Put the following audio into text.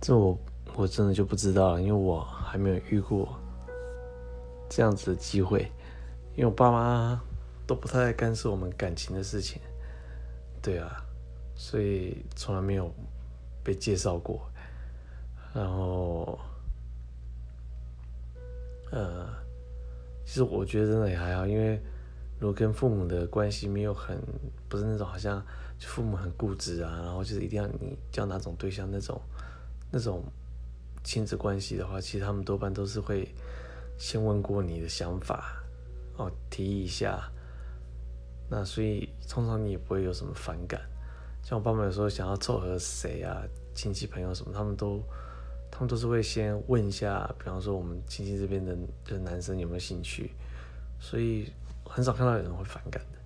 这我我真的就不知道了，因为我还没有遇过这样子的机会，因为我爸妈都不太干涉我们感情的事情，对啊，所以从来没有被介绍过，然后，呃，其实我觉得真的也还好，因为如果跟父母的关系没有很，不是那种好像父母很固执啊，然后就是一定要你交哪种对象那种。那种亲子关系的话，其实他们多半都是会先问过你的想法，哦，提一下。那所以通常你也不会有什么反感。像我爸妈有时候想要凑合谁啊，亲戚朋友什么，他们都他们都是会先问一下，比方说我们亲戚这边的的男生有没有兴趣，所以很少看到有人会反感的。